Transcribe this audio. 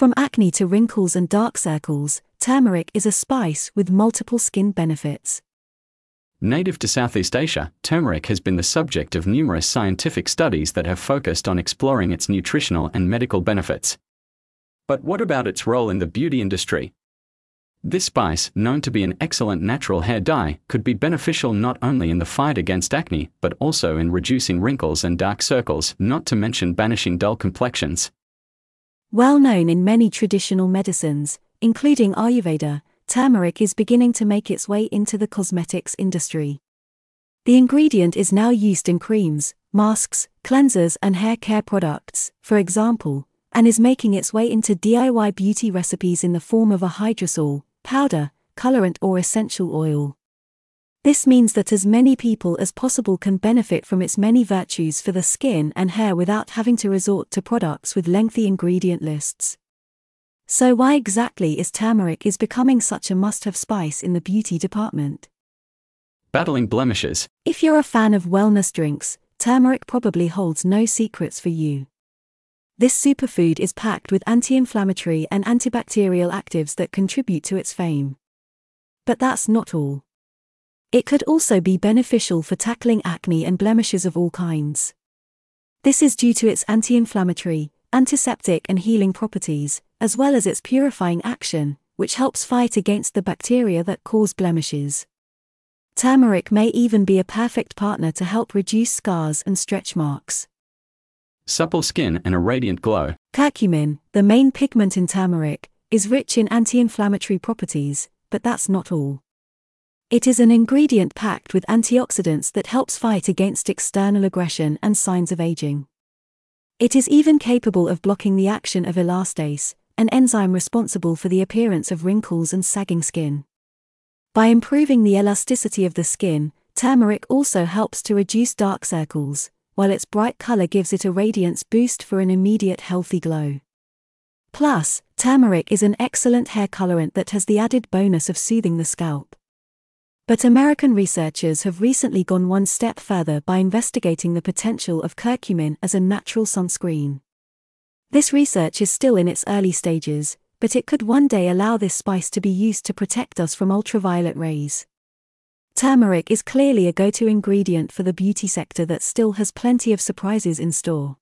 From acne to wrinkles and dark circles, turmeric is a spice with multiple skin benefits. Native to Southeast Asia, turmeric has been the subject of numerous scientific studies that have focused on exploring its nutritional and medical benefits. But what about its role in the beauty industry? This spice, known to be an excellent natural hair dye, could be beneficial not only in the fight against acne, but also in reducing wrinkles and dark circles, not to mention banishing dull complexions. Well known in many traditional medicines, including Ayurveda, turmeric is beginning to make its way into the cosmetics industry. The ingredient is now used in creams, masks, cleansers, and hair care products, for example, and is making its way into DIY beauty recipes in the form of a hydrosol, powder, colorant, or essential oil. This means that as many people as possible can benefit from its many virtues for the skin and hair without having to resort to products with lengthy ingredient lists. So why exactly is turmeric is becoming such a must-have spice in the beauty department? Battling blemishes. If you're a fan of wellness drinks, turmeric probably holds no secrets for you. This superfood is packed with anti-inflammatory and antibacterial actives that contribute to its fame. But that's not all. It could also be beneficial for tackling acne and blemishes of all kinds. This is due to its anti-inflammatory, antiseptic and healing properties, as well as its purifying action, which helps fight against the bacteria that cause blemishes. Turmeric may even be a perfect partner to help reduce scars and stretch marks. Supple skin and a radiant glow. Curcumin, the main pigment in turmeric, is rich in anti inflammatory properties, but that's not all. It is an ingredient packed with antioxidants that helps fight against external aggression and signs of aging. It is even capable of blocking the action of elastase, an enzyme responsible for the appearance of wrinkles and sagging skin. By improving the elasticity of the skin, turmeric also helps to reduce dark circles, while its bright color gives it a radiance boost for an immediate healthy glow. Plus, turmeric is an excellent hair colorant that has the added bonus of soothing the scalp. But American researchers have recently gone one step further by investigating the potential of curcumin as a natural sunscreen. This research is still in its early stages, but it could one day allow this spice to be used to protect us from ultraviolet rays. Turmeric is clearly a go to ingredient for the beauty sector that still has plenty of surprises in store.